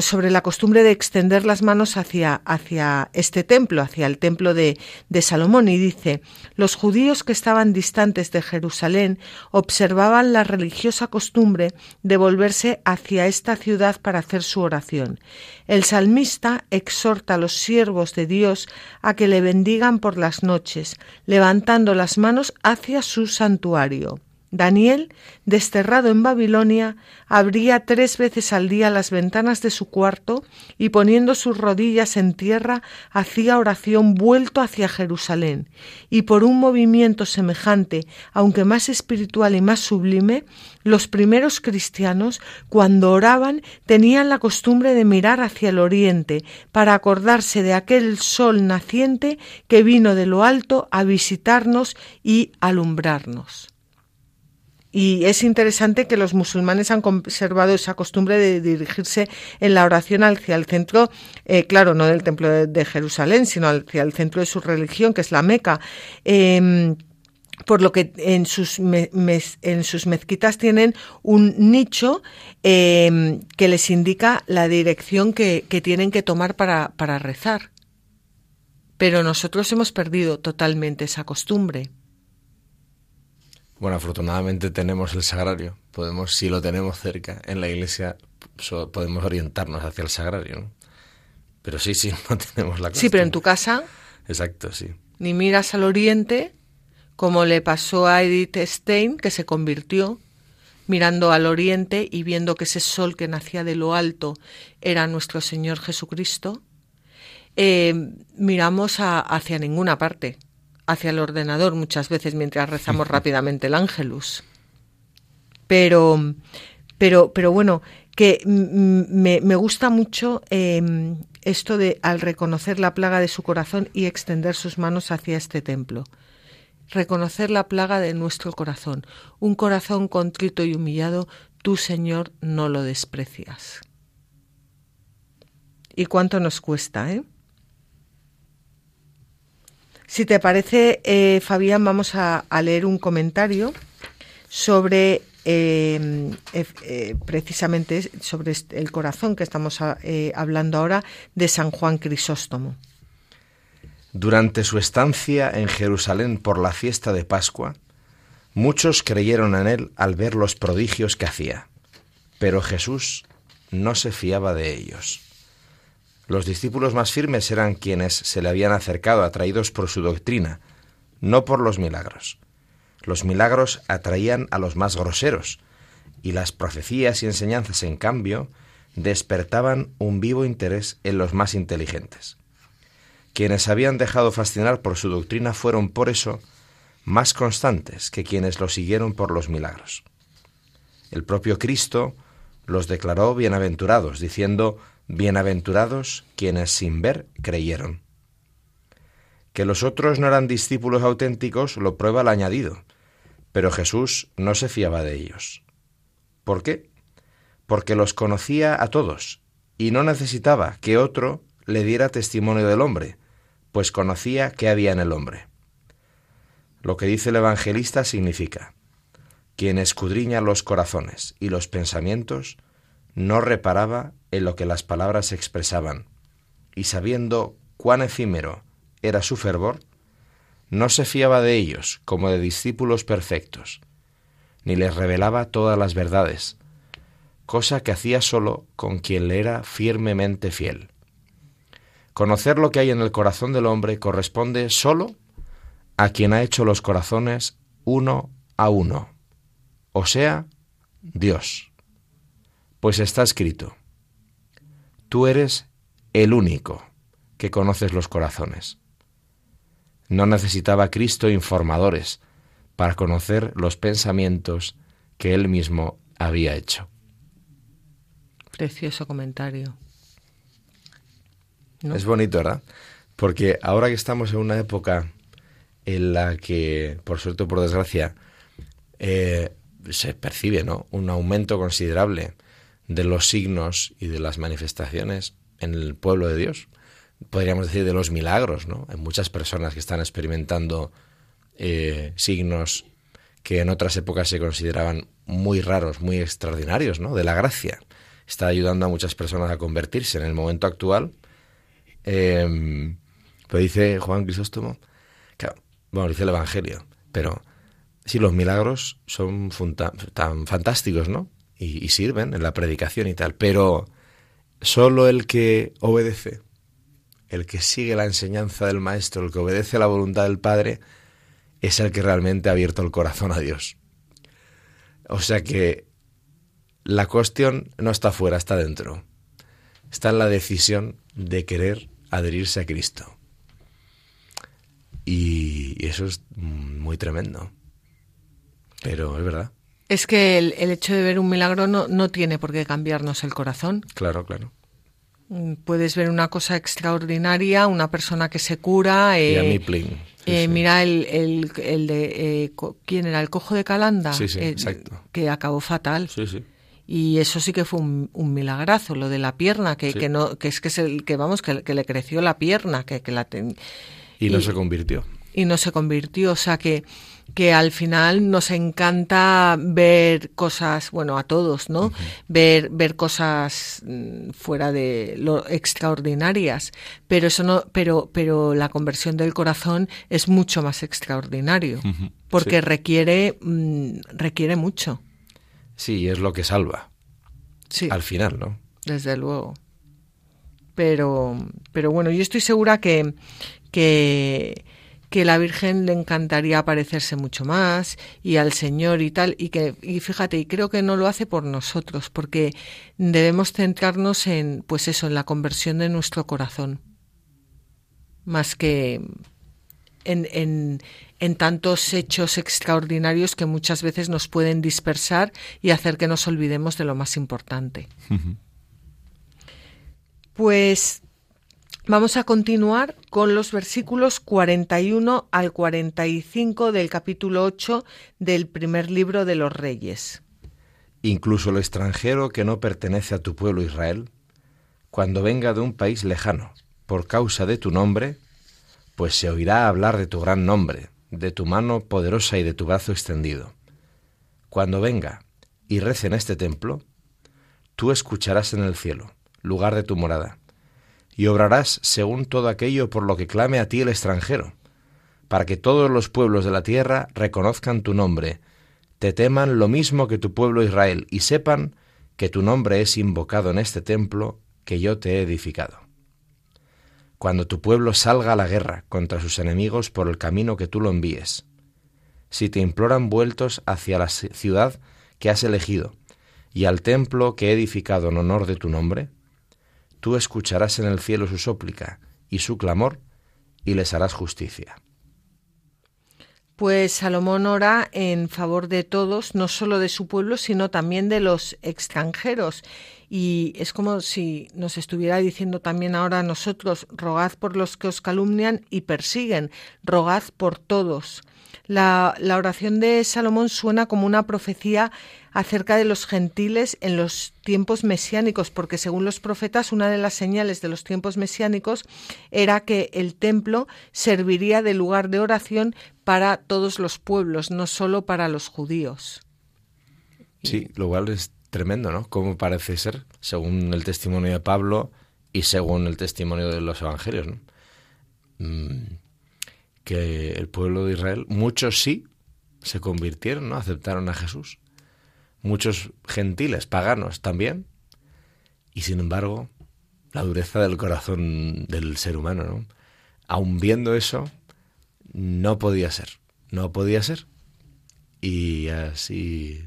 S2: sobre la costumbre de extender las manos hacia, hacia este templo, hacia el templo de, de, Salomón, y dice, los judíos que estaban distantes de Jerusalén observaban la religiosa costumbre de volverse hacia esta ciudad para hacer su oración. El salmista exhorta a los siervos de Dios a que le bendigan por las noches, levantando las manos hacia su santuario. Daniel, desterrado en Babilonia, abría tres veces al día las ventanas de su cuarto y poniendo sus rodillas en tierra hacía oración vuelto hacia Jerusalén, y por un movimiento semejante, aunque más espiritual y más sublime, los primeros cristianos, cuando oraban, tenían la costumbre de mirar hacia el oriente para acordarse de aquel sol naciente que vino de lo alto a visitarnos y alumbrarnos. Y es interesante que los musulmanes han conservado esa costumbre de dirigirse en la oración hacia el centro, eh, claro, no del templo de, Jerusalén, sino hacia el centro de su religión, que es la Meca. Em, por lo que en sus, en sus mezquitas tienen un nicho em, que les indica la dirección que, que tienen que tomar para, para rezar. Pero nosotros hemos perdido totalmente esa costumbre.
S3: Bueno, afortunadamente tenemos el sagrario. Podemos, si lo tenemos cerca en la iglesia, podemos orientarnos hacia el sagrario. Pero sí, sí, no tenemos la
S2: Sí, pero en tu casa.
S3: Exacto, sí.
S2: Ni miras al oriente, como le pasó a Edith Stein, que se convirtió mirando al oriente y viendo que ese sol que nacía de lo alto era nuestro Señor Jesucristo. Eh, miramos hacia ninguna parte hacia el ordenador muchas veces mientras rezamos rápidamente el ángelus. Pero, pero, pero bueno, que me, me gusta mucho em, esto de al reconocer la plaga de su corazón y extender sus manos hacia este templo. Reconocer la plaga de nuestro corazón. Un corazón contrito y humillado, tú, Señor, no lo desprecias. ¿Y cuánto nos cuesta, eh? Si te parece, eh, Fabián, vamos a, leer un comentario sobre eh, eh, precisamente sobre el corazón que estamos hablando ahora de San Juan Crisóstomo.
S3: Durante su estancia en Jerusalén por la fiesta de Pascua, muchos creyeron en él al ver los prodigios que hacía, pero Jesús no se fiaba de ellos. Los discípulos más firmes eran quienes se le habían acercado atraídos por su doctrina, no por los milagros. Los milagros atraían a los más groseros, y las profecías y enseñanzas, en cambio, despertaban un vivo interés en los más inteligentes. Quienes habían dejado fascinar por su doctrina fueron por eso más constantes que quienes lo siguieron por los milagros. El propio Cristo los declaró bienaventurados, diciendo, Bienaventurados quienes sin ver creyeron. Que los otros no eran discípulos auténticos lo prueba el añadido, pero Jesús no se fiaba de ellos. ¿Por qué? Porque los conocía a todos y no necesitaba que otro le diera testimonio del hombre, pues conocía qué había en el hombre. Lo que dice el evangelista significa, quien escudriña los corazones y los pensamientos, no reparaba en lo que las palabras expresaban, y sabiendo cuán efímero era su fervor, no se fiaba de ellos como de discípulos perfectos, ni les revelaba todas las verdades, cosa que hacía solo con quien le era firmemente fiel. Conocer lo que hay en el corazón del hombre corresponde solo a quien ha hecho los corazones uno a uno, o sea, Dios. Pues está escrito, tú eres el único que conoces los corazones. No necesitaba Cristo informadores para conocer los pensamientos que él mismo había hecho.
S2: Precioso comentario.
S3: Es bonito, ¿verdad? Porque ahora que estamos en una época en la que, por suerte o por desgracia, eh, se percibe ¿no? un aumento considerable de los signos y de las manifestaciones en el pueblo de Dios. Podríamos decir de los milagros, ¿no? Hay muchas personas que están experimentando eh, signos que en otras épocas se consideraban muy raros, muy extraordinarios, ¿no? De la gracia. Está ayudando a muchas personas a convertirse. En el momento actual, eh, dice Juan Crisóstomo, bueno, dice el Evangelio, pero sí, los milagros son tan fantásticos, ¿no? Y, sirven en la predicación y tal, pero solo el que obedece, el que sigue la enseñanza del Maestro, el que obedece a la voluntad del Padre, es el que realmente ha abierto el corazón a Dios. O sea que la cuestión no está fuera, está dentro. Está en la decisión de querer adherirse a Cristo. Y, eso es muy tremendo. Pero es verdad.
S2: Es que el, hecho de ver un milagro no, no tiene por qué cambiarnos el corazón.
S3: Claro, claro.
S2: Mm, puedes ver una cosa extraordinaria, una persona que se cura.
S3: y a mí,
S2: eh, Mira el, el, el de... Eh, ¿Quién era? El cojo de Calanda.
S3: Sí, sí, exacto.
S2: Que acabó fatal.
S3: Sí, sí.
S2: Y eso sí que fue un, un milagrazo, lo de la pierna, que, que no, que es que es el que vamos, que, que le creció la pierna, que, que la
S3: y no se convirtió.
S2: Y no se convirtió, o sea que que al final nos encanta ver cosas, bueno, a todos, ¿no? Ver ver cosas mm, fuera de lo extraordinarias, pero eso no pero pero la conversión del corazón es mucho más extraordinario, porque requiere mm, requiere mucho.
S3: Sí, es lo que salva.
S2: Sí.
S3: Al final, ¿no?
S2: Desde luego. Pero, pero bueno, yo estoy segura que, que, que la Virgen le encantaría parecerse mucho más y al Señor y tal, y que, y fíjate, y creo que no lo hace por nosotros, porque debemos centrarnos en, pues eso, en la conversión de nuestro corazón, más que en, en, en tantos hechos extraordinarios que muchas veces nos pueden dispersar y hacer que nos olvidemos de lo más importante. Pues vamos a continuar con los versículos 41 al 45 del capítulo 8 del primer libro de los Reyes.
S3: Incluso el extranjero que no pertenece a tu pueblo Israel, cuando venga de un país lejano, por causa de tu nombre, pues se oirá hablar de tu gran nombre, de tu mano poderosa y de tu brazo extendido. Cuando venga y rece en este templo, tú escucharás en el cielo, lugar de tu morada, y obrarás según todo aquello por lo que clame a ti el extranjero, para que todos los pueblos de la tierra reconozcan tu nombre, te teman lo mismo que tu pueblo Israel, y sepan que tu nombre es invocado en este templo que yo te he edificado cuando tu pueblo salga a la guerra contra sus enemigos por el camino que tú lo envíes. Si te imploran vueltos hacia la ciudad que has elegido y al templo que he edificado en honor de tu nombre, tú escucharás en el cielo su súplica y su clamor y les harás justicia.
S2: Pues Salomón ora en favor de todos, no solo de su pueblo, sino también de los extranjeros. Y es como si nos estuviera diciendo también ahora a nosotros, rogad por los que os calumnian y persiguen, rogad por todos. La, oración de Salomón suena como una profecía acerca de los gentiles en los tiempos mesiánicos, porque según los profetas una de las señales de los tiempos mesiánicos era que el templo serviría de lugar de oración para todos los pueblos, no solo para los judíos.
S3: Sí, lo cual es tremendo, ¿no? Como parece ser, según el testimonio de Pablo, y según el testimonio de los evangelios, ¿no? Mm, que el pueblo de Israel, muchos sí se convirtieron, ¿no? aceptaron a Jesús, muchos gentiles, paganos también, y sin embargo, la dureza del corazón del ser humano, ¿no? aun viendo eso, no podía ser, no podía ser. Y así,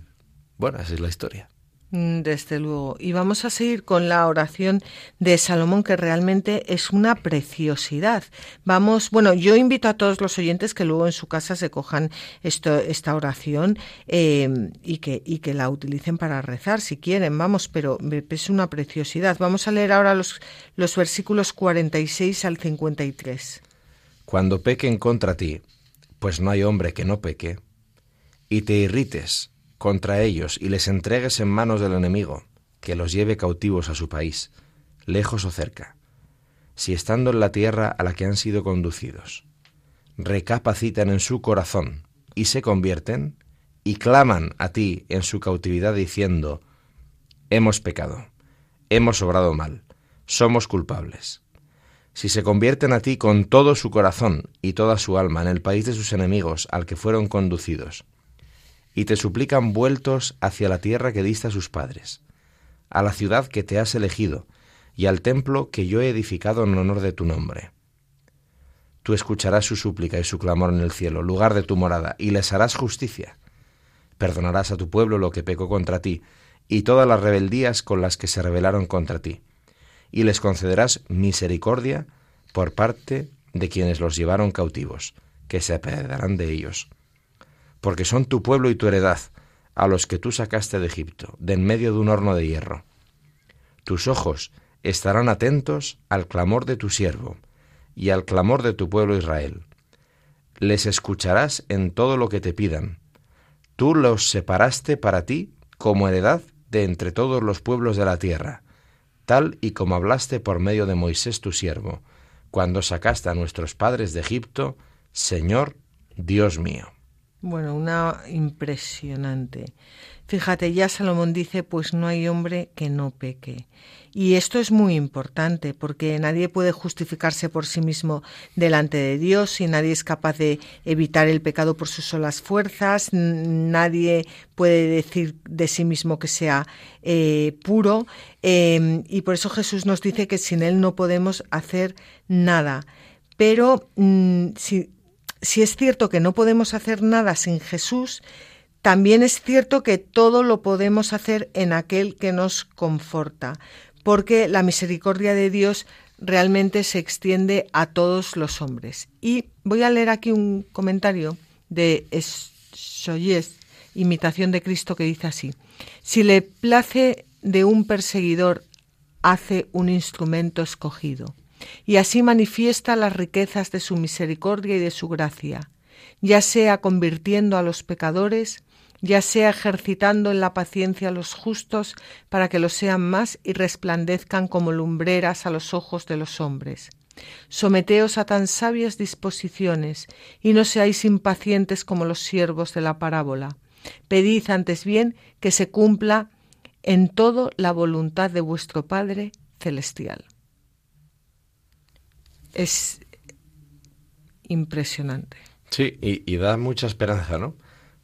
S3: bueno, así es la historia.
S2: Mm, desde luego. Y vamos a seguir con la oración de Salomón, que realmente es una preciosidad. Vamos, bueno, yo invito a todos los oyentes que luego en su casa se cojan esto, esta oración eh, y, que, y que la utilicen para rezar, si quieren, vamos, pero es una preciosidad. Vamos a leer ahora los, los versículos 46 al 53.
S3: Cuando pequen contra ti, pues no hay hombre que no peque, y te irrites, contra ellos y les entregues en manos del enemigo, que los lleve cautivos a su país, lejos o cerca, si estando en la tierra a la que han sido conducidos, recapacitan en su corazón y se convierten, y claman a ti en su cautividad diciendo, hemos pecado, hemos obrado mal, somos culpables. Si se convierten a ti con todo su corazón y toda su alma en el país de sus enemigos al que fueron conducidos, y te suplican vueltos hacia la tierra que diste a sus padres, a la ciudad que te has elegido, y al templo que yo he edificado en honor de tu nombre. Tú escucharás su súplica y su clamor en el cielo, lugar de tu morada, y les harás justicia. Perdonarás a tu pueblo lo que pecó contra ti, y todas las rebeldías con las que se rebelaron contra ti, y les concederás misericordia por parte de quienes los llevaron cautivos, que se apedarán de ellos porque son tu pueblo y tu heredad, a los que tú sacaste de Egipto, de en medio de un horno de hierro. Tus ojos estarán atentos al clamor de tu siervo y al clamor de tu pueblo Israel. Les escucharás en todo lo que te pidan. Tú los separaste para ti como heredad de entre todos los pueblos de la tierra, tal y como hablaste por medio de Moisés tu siervo, cuando sacaste a nuestros padres de Egipto, Señor Dios mío.
S2: Bueno, una impresionante. Fíjate, ya Salomón dice, pues no hay hombre que no peque. Y esto es muy importante porque nadie puede justificarse por sí mismo delante de Dios y nadie es capaz de evitar el pecado por sus solas fuerzas, nadie puede decir de sí mismo que sea eh, puro em, y por eso Jesús nos dice que sin Él no podemos hacer nada. Pero mm, si si es cierto que no podemos hacer nada sin Jesús, también es cierto que todo lo podemos hacer en aquel que nos conforta, porque la misericordia de Dios realmente se extiende a todos los hombres. Y voy a leer aquí un comentario de Soyes, Imitación de Cristo, que dice así, si le place de un perseguidor, hace un instrumento escogido y así manifiesta las riquezas de su misericordia y de su gracia, ya sea convirtiendo a los pecadores, ya sea ejercitando en la paciencia a los justos para que lo sean más y resplandezcan como lumbreras a los ojos de los hombres. Someteos a tan sabias disposiciones y no seáis impacientes como los siervos de la parábola. Pedid antes bien que se cumpla en todo la voluntad de vuestro Padre celestial es impresionante.
S3: Sí, y, da mucha esperanza, ¿no?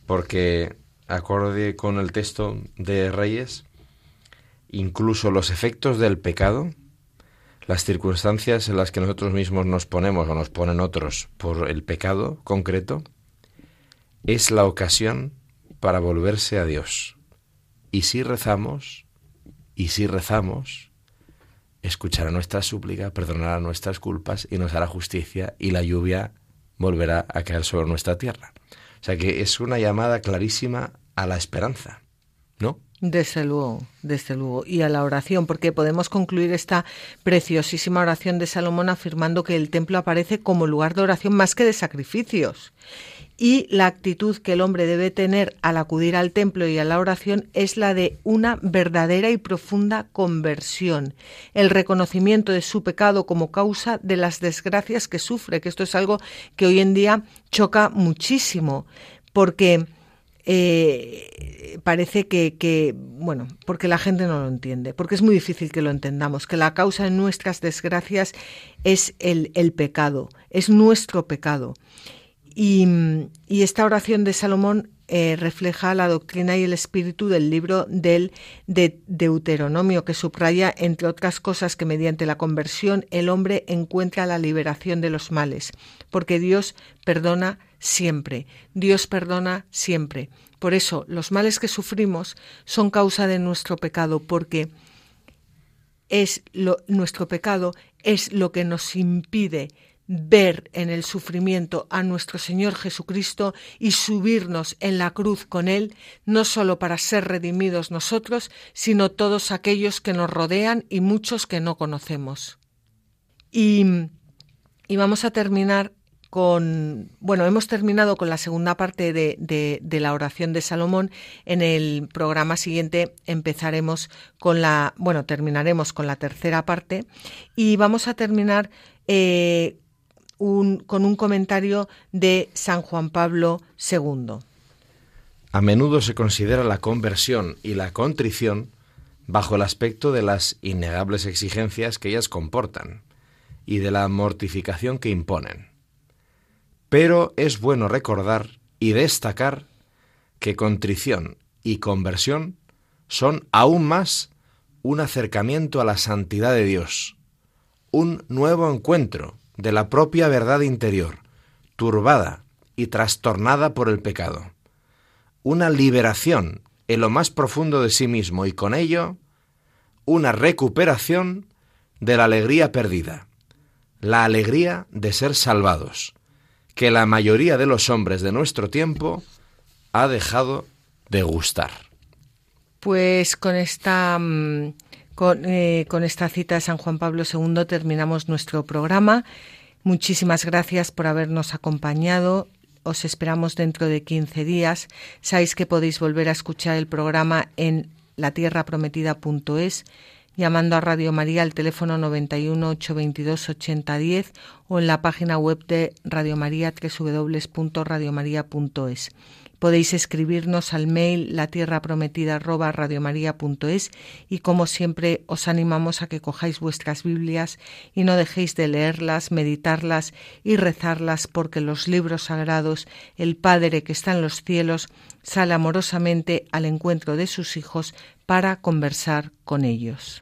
S3: Porque, acorde con el texto de Reyes, incluso los efectos del pecado, las circunstancias en las que nosotros mismos nos ponemos o nos ponen otros por el pecado concreto, es la ocasión para volverse a Dios. Y si rezamos, y si rezamos, escuchará nuestra súplica, perdonará nuestras culpas y nos hará justicia y la lluvia volverá a caer sobre nuestra tierra. O sea que es una llamada clarísima a la esperanza, ¿no?
S2: Desde luego, desde luego. Y a la oración, porque podemos concluir esta preciosísima oración de Salomón afirmando que el templo aparece como lugar de oración más que de sacrificios y la actitud que el hombre debe tener al acudir al templo y a la oración es la de una verdadera y profunda conversión, el reconocimiento de su pecado como causa de las desgracias que sufre, que esto es algo que hoy en día choca muchísimo, porque eh, parece que, bueno, porque la gente no lo entiende, porque es muy difícil que lo entendamos, que la causa de nuestras desgracias es el, el pecado, es nuestro pecado. Y, esta oración de Salomón eh, refleja la doctrina y el espíritu del libro del de Deuteronomio, que subraya, entre otras cosas, que mediante la conversión el hombre encuentra la liberación de los males, porque Dios perdona siempre, Dios perdona siempre. Por eso los males que sufrimos son causa de nuestro pecado, porque es lo, nuestro pecado es lo que nos impide ver en el sufrimiento a nuestro Señor Jesucristo y subirnos en la cruz con Él, no sólo para ser redimidos nosotros, sino todos aquellos que nos rodean y muchos que no conocemos. Y, y vamos a terminar con, bueno, hemos terminado con la segunda parte de, de, la oración de Salomón. En el programa siguiente empezaremos con la, bueno, terminaremos con la tercera parte y vamos a terminar eh, con un comentario de San Juan Pablo II.
S3: A menudo se considera la conversión y la contrición bajo el aspecto de las innegables exigencias que ellas comportan y de la mortificación que imponen. Pero es bueno recordar y destacar que contrición y conversión son aún más un acercamiento a la santidad de Dios, un nuevo encuentro de la propia verdad interior, turbada y trastornada por el pecado. Una liberación en lo más profundo de sí mismo y con ello una recuperación de la alegría perdida, la alegría de ser salvados, que la mayoría de los hombres de nuestro tiempo ha dejado de gustar.
S2: Pues con esta mm, con, eh, con esta cita de San Juan Pablo II terminamos nuestro programa. Muchísimas gracias por habernos acompañado. Os esperamos dentro de 15 días. Sabéis que podéis volver a escuchar el programa en latierraprometida.es llamando a Radio María al teléfono 91 822 8010 o en la página web de Radio María www.radiomaria.es. Podéis escribirnos al mail latierraprometida@radiomaria.es y como siempre os animamos a que cojáis vuestras Biblias y no dejéis de leerlas, meditarlas y rezarlas porque los libros sagrados, el Padre que está en los cielos, sale amorosamente al encuentro de sus hijos para conversar con ellos.